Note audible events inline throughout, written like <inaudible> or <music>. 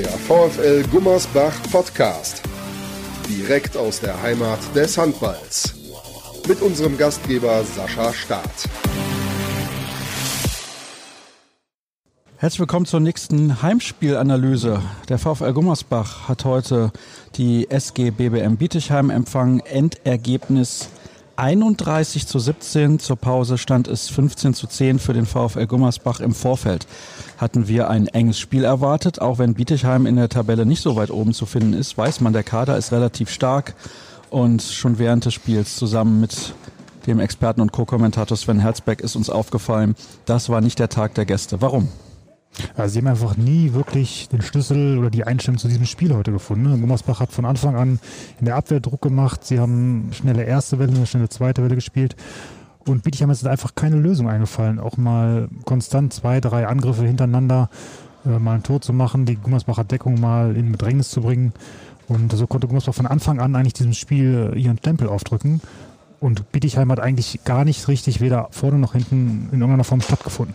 Der VfL Gummersbach Podcast. Direkt aus der Heimat des Handballs. Mit unserem Gastgeber Sascha Staat. Herzlich willkommen zur nächsten Heimspielanalyse. Der VfL Gummersbach hat heute die SG BBM Bietigheim empfangen. Endergebnis 31 zu 17. Zur Pause stand es 15 zu 10 für den VfL Gummersbach. Im Vorfeld hatten wir ein enges Spiel erwartet. Auch wenn Bietigheim in der Tabelle nicht so weit oben zu finden ist, weiß man, der Kader ist relativ stark. Und schon während des Spiels zusammen mit dem Experten und Co-Kommentator Sven Herzberg ist uns aufgefallen, das war nicht der Tag der Gäste. Warum? Also sie haben einfach nie wirklich den Schlüssel oder die Einstellung zu diesem Spiel heute gefunden. Ne? Gummersbach hat von Anfang an in der Abwehr Druck gemacht. Sie haben schnelle erste Welle, eine schnelle zweite Welle gespielt. Und Bietigheim ist einfach keine Lösung eingefallen. Auch mal konstant zwei, drei Angriffe hintereinander äh, mal ein Tor zu machen, die Gummersbacher Deckung mal in Bedrängnis zu bringen. Und so konnte Gummersbach von Anfang an eigentlich diesem Spiel ihren Stempel aufdrücken. Und Bietigheim hat eigentlich gar nicht richtig weder vorne noch hinten in irgendeiner Form stattgefunden.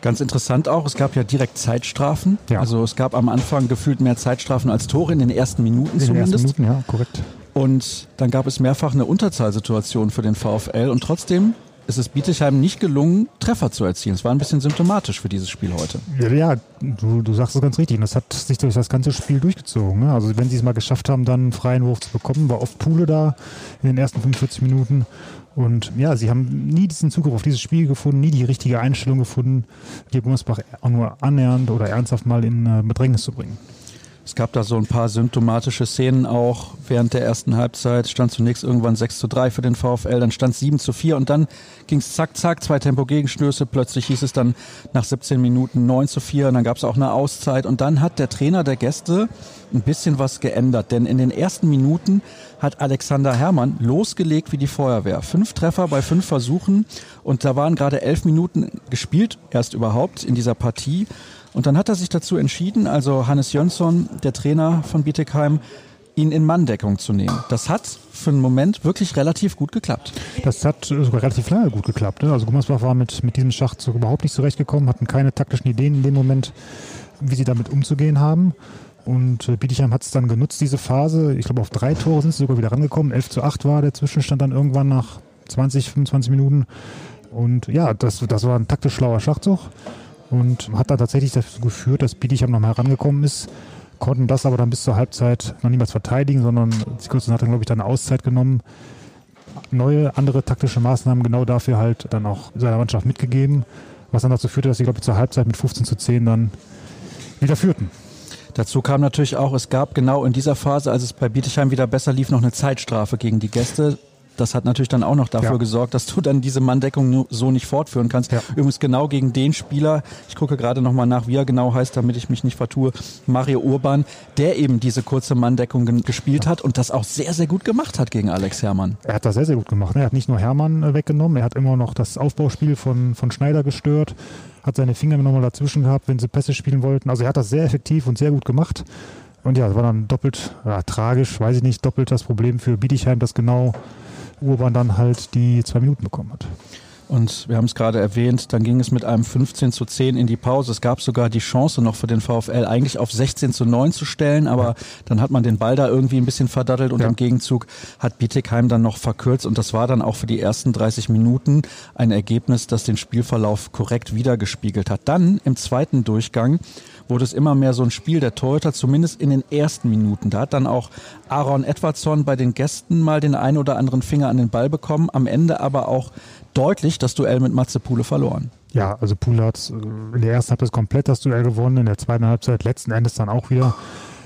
Ganz interessant auch, es gab ja direkt Zeitstrafen. Ja. Also es gab am Anfang gefühlt mehr Zeitstrafen als Tore in den ersten Minuten in zumindest. Den ersten Minuten, ja, korrekt. Und dann gab es mehrfach eine Unterzahlsituation für den VfL und trotzdem ist es Bietigheim nicht gelungen, Treffer zu erzielen. Es war ein bisschen symptomatisch für dieses Spiel heute. Ja, du, du sagst es ganz richtig. Und das hat sich durch das ganze Spiel durchgezogen. Ne? Also wenn sie es mal geschafft haben, dann einen freien Wurf zu bekommen, war oft Pule da in den ersten 45 Minuten. Und ja, sie haben nie diesen Zugriff auf dieses Spiel gefunden, nie die richtige Einstellung gefunden, hier Gummersbach auch nur annähernd oder ernsthaft mal in äh, Bedrängnis zu bringen. Es gab da so ein paar symptomatische Szenen auch während der ersten Halbzeit. Stand zunächst irgendwann 6 zu 3 für den VfL, dann stand 7 zu 4 und dann ging es zack, zack, zwei Tempo-Gegenstöße. Plötzlich hieß es dann nach 17 Minuten 9 zu 4 und dann gab es auch eine Auszeit. Und dann hat der Trainer der Gäste ein bisschen was geändert, denn in den ersten Minuten hat Alexander Herrmann losgelegt wie die Feuerwehr. Fünf Treffer bei fünf Versuchen und da waren gerade elf Minuten gespielt, erst überhaupt in dieser Partie. Und dann hat er sich dazu entschieden, also Hannes Jönsson, der Trainer von Bietigheim, ihn in Manndeckung zu nehmen. Das hat für einen Moment wirklich relativ gut geklappt. Das hat sogar relativ lange gut geklappt. Ne? Also Gummersbach war mit, mit diesem Schachzug überhaupt nicht zurechtgekommen, hatten keine taktischen Ideen in dem Moment, wie sie damit umzugehen haben. Und äh, Bietigheim hat es dann genutzt, diese Phase. Ich glaube, auf drei Tore sind sie sogar wieder rangekommen. 11 zu 8 war der Zwischenstand dann irgendwann nach 20, 25 Minuten. Und ja, das, das war ein taktisch schlauer Schachzug und hat dann tatsächlich dazu geführt, dass Bietigheim nochmal herangekommen ist, konnten das aber dann bis zur Halbzeit noch niemals verteidigen, sondern Sikulson hat dann, glaube ich, dann eine Auszeit genommen, neue, andere taktische Maßnahmen genau dafür halt dann auch seiner Mannschaft mitgegeben, was dann dazu führte, dass sie, glaube ich, zur Halbzeit mit 15 zu 10 dann wieder führten. Dazu kam natürlich auch, es gab genau in dieser Phase, als es bei Bietigheim wieder besser lief, noch eine Zeitstrafe gegen die Gäste das hat natürlich dann auch noch dafür ja. gesorgt, dass du dann diese Manndeckung so nicht fortführen kannst. Ja. Übrigens genau gegen den Spieler, ich gucke gerade nochmal nach, wie er genau heißt, damit ich mich nicht vertue, Mario Urban, der eben diese kurze Manndeckung gespielt ja. hat und das auch sehr, sehr gut gemacht hat gegen Alex Herrmann. Er hat das sehr, sehr gut gemacht. Er hat nicht nur Herrmann äh, weggenommen, er hat immer noch das Aufbauspiel von, von Schneider gestört, hat seine Finger nochmal dazwischen gehabt, wenn sie Pässe spielen wollten. Also er hat das sehr effektiv und sehr gut gemacht. Und ja, es war dann doppelt ja, tragisch, weiß ich nicht, doppelt das Problem für Bietigheim, das genau Urban dann halt die zwei Minuten bekommen hat. Und wir haben es gerade erwähnt, dann ging es mit einem 15 zu 10 in die Pause. Es gab sogar die Chance noch für den VfL eigentlich auf 16 zu 9 zu stellen, aber dann hat man den Ball da irgendwie ein bisschen verdattelt und ja. im Gegenzug hat Bietigheim dann noch verkürzt und das war dann auch für die ersten 30 Minuten ein Ergebnis, das den Spielverlauf korrekt wiedergespiegelt hat. Dann im zweiten Durchgang wurde es immer mehr so ein Spiel der Torhüter, zumindest in den ersten Minuten. Da hat dann auch Aaron Edwardson bei den Gästen mal den einen oder anderen Finger an den Ball bekommen, am Ende aber auch deutlich das Duell mit Matze Pule verloren. Ja, also Pule hat äh, in der ersten Halbzeit komplett das Duell gewonnen, in der zweiten Halbzeit letzten Endes dann auch wieder.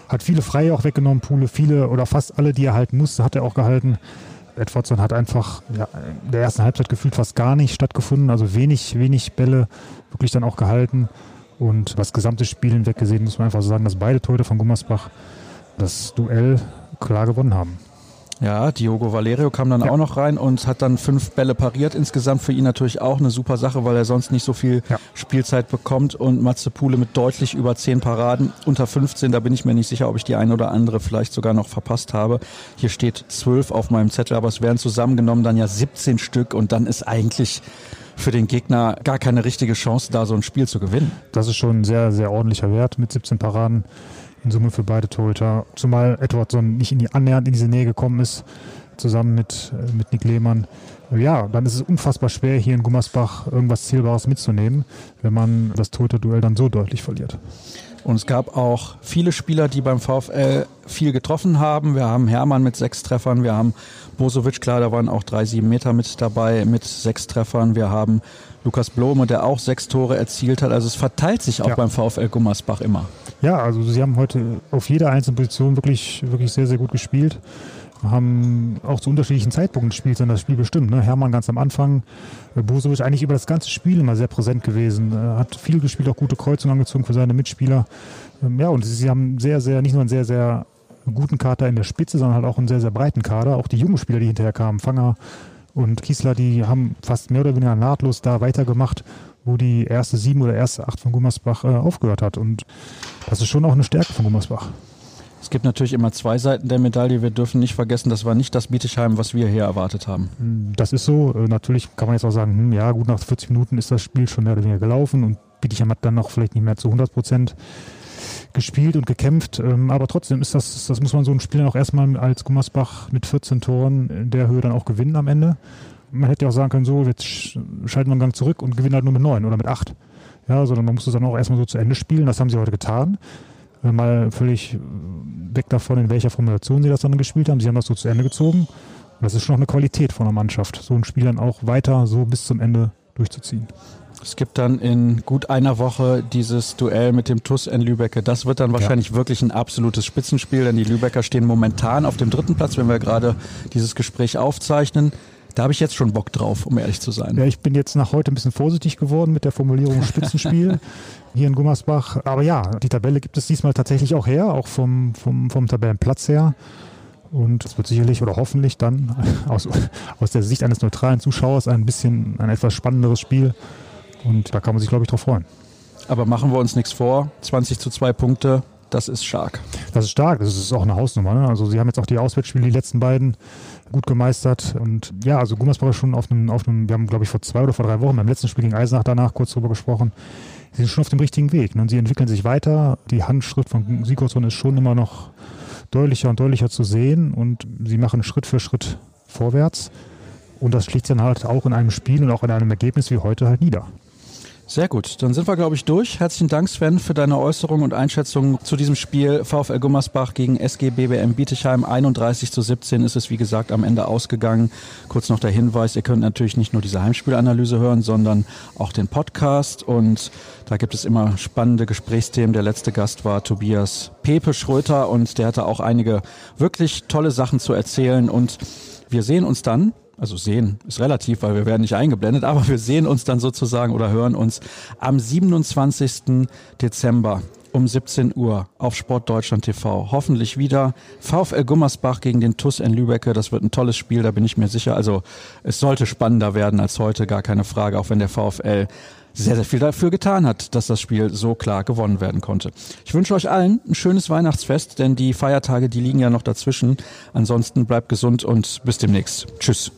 Hat viele Freie auch weggenommen, Pule, viele oder fast alle, die er halten musste, hat er auch gehalten. Edwardson hat einfach ja, in der ersten Halbzeit gefühlt fast gar nicht stattgefunden, also wenig, wenig Bälle wirklich dann auch gehalten. Und das gesamte Spiel hinweg gesehen muss man einfach sagen, dass beide Torhüter von Gummersbach das Duell klar gewonnen haben. Ja, Diogo Valerio kam dann ja. auch noch rein und hat dann fünf Bälle pariert. Insgesamt für ihn natürlich auch eine super Sache, weil er sonst nicht so viel ja. Spielzeit bekommt. Und Matze Pule mit deutlich über zehn Paraden, unter 15, da bin ich mir nicht sicher, ob ich die eine oder andere vielleicht sogar noch verpasst habe. Hier steht zwölf auf meinem Zettel, aber es werden zusammengenommen dann ja 17 Stück und dann ist eigentlich für den Gegner gar keine richtige Chance, da so ein Spiel zu gewinnen. Das ist schon ein sehr, sehr ordentlicher Wert mit 17 Paraden in Summe für beide Torhüter. Zumal Edwardson nicht in die annähernd in diese Nähe gekommen ist, zusammen mit, äh, mit Nick Lehmann. Ja, dann ist es unfassbar schwer, hier in Gummersbach irgendwas Zielbares mitzunehmen, wenn man das Torhüter-Duell dann so deutlich verliert. Und es gab auch viele Spieler, die beim VfL viel getroffen haben. Wir haben Hermann mit sechs Treffern, wir haben Bosovic, klar, da waren auch drei, sieben Meter mit dabei mit sechs Treffern. Wir haben Lukas Blome, der auch sechs Tore erzielt hat. Also es verteilt sich auch ja. beim VfL Gummersbach immer. Ja, also sie haben heute auf jeder einzelnen Position wirklich, wirklich sehr, sehr gut gespielt haben auch zu unterschiedlichen Zeitpunkten gespielt, sondern das Spiel bestimmt. Ne? Hermann ganz am Anfang, äh, Busovic eigentlich über das ganze Spiel immer sehr präsent gewesen. Er hat viel gespielt, auch gute Kreuzungen angezogen für seine Mitspieler. Ähm, ja, und sie haben sehr, sehr, nicht nur einen sehr, sehr guten Kader in der Spitze, sondern halt auch einen sehr, sehr breiten Kader. Auch die jungen Spieler, die hinterher kamen, Fanger und Kiesler, die haben fast mehr oder weniger nahtlos da weitergemacht, wo die erste sieben oder erste acht von Gummersbach äh, aufgehört hat. Und das ist schon auch eine Stärke von Gummersbach. Es gibt natürlich immer zwei Seiten der Medaille. Wir dürfen nicht vergessen, das war nicht das Bietigheim, was wir hier erwartet haben. Das ist so. Äh, natürlich kann man jetzt auch sagen, hm, ja gut, nach 40 Minuten ist das Spiel schon mehr oder weniger gelaufen und Bietigheim hat dann noch vielleicht nicht mehr zu 100 Prozent gespielt und gekämpft. Ähm, aber trotzdem ist das, das muss man so ein Spiel auch erstmal als Gummersbach mit 14 Toren in der Höhe dann auch gewinnen am Ende. Man hätte ja auch sagen können, so, jetzt schalten wir einen Gang zurück und gewinnen halt nur mit 9 oder mit 8. Ja, sondern man muss es dann auch erstmal so zu Ende spielen. Das haben sie heute getan mal völlig weg davon, in welcher Formulation sie das dann gespielt haben. Sie haben das so zu Ende gezogen. Und das ist schon noch eine Qualität von der Mannschaft, so ein Spiel dann auch weiter so bis zum Ende durchzuziehen. Es gibt dann in gut einer Woche dieses Duell mit dem TUS in Lübecke. Das wird dann wahrscheinlich ja. wirklich ein absolutes Spitzenspiel, denn die Lübecker stehen momentan auf dem dritten Platz, wenn wir gerade dieses Gespräch aufzeichnen. Da habe ich jetzt schon Bock drauf, um ehrlich zu sein. Ja, ich bin jetzt nach heute ein bisschen vorsichtig geworden mit der Formulierung <laughs> Spitzenspiel hier in Gummersbach. Aber ja, die Tabelle gibt es diesmal tatsächlich auch her, auch vom, vom, vom Tabellenplatz her. Und es wird sicherlich oder hoffentlich dann <laughs> aus, aus der Sicht eines neutralen Zuschauers ein bisschen ein etwas spannenderes Spiel. Und da kann man sich, glaube ich, drauf freuen. Aber machen wir uns nichts vor. 20 zu 2 Punkte, das ist stark. Das ist stark, das ist auch eine Hausnummer. Ne? Also sie haben jetzt auch die Auswärtsspiele, die letzten beiden, gut gemeistert. Und ja, also Gummersbach ist schon auf einem, auf einem, wir haben, glaube ich, vor zwei oder vor drei Wochen beim letzten Spiel gegen Eisenach danach kurz drüber gesprochen. Sie sind schon auf dem richtigen Weg. Ne? Sie entwickeln sich weiter. Die Handschrift von Sigurdsson ist schon immer noch deutlicher und deutlicher zu sehen. Und sie machen Schritt für Schritt vorwärts. Und das schlägt dann halt auch in einem Spiel und auch in einem Ergebnis wie heute halt nieder. Sehr gut, dann sind wir, glaube ich, durch. Herzlichen Dank, Sven, für deine Äußerung und Einschätzung zu diesem Spiel VfL Gummersbach gegen SG BBM Bietigheim. 31 zu 17 ist es, wie gesagt, am Ende ausgegangen. Kurz noch der Hinweis, ihr könnt natürlich nicht nur diese Heimspielanalyse hören, sondern auch den Podcast. Und da gibt es immer spannende Gesprächsthemen. Der letzte Gast war Tobias Pepe Schröter und der hatte auch einige wirklich tolle Sachen zu erzählen. Und wir sehen uns dann also sehen ist relativ, weil wir werden nicht eingeblendet, aber wir sehen uns dann sozusagen oder hören uns am 27. Dezember um 17 Uhr auf Sportdeutschland TV. Hoffentlich wieder VfL Gummersbach gegen den TUS in Lübecke. Das wird ein tolles Spiel, da bin ich mir sicher. Also es sollte spannender werden als heute, gar keine Frage, auch wenn der VfL sehr, sehr viel dafür getan hat, dass das Spiel so klar gewonnen werden konnte. Ich wünsche euch allen ein schönes Weihnachtsfest, denn die Feiertage, die liegen ja noch dazwischen. Ansonsten bleibt gesund und bis demnächst. Tschüss.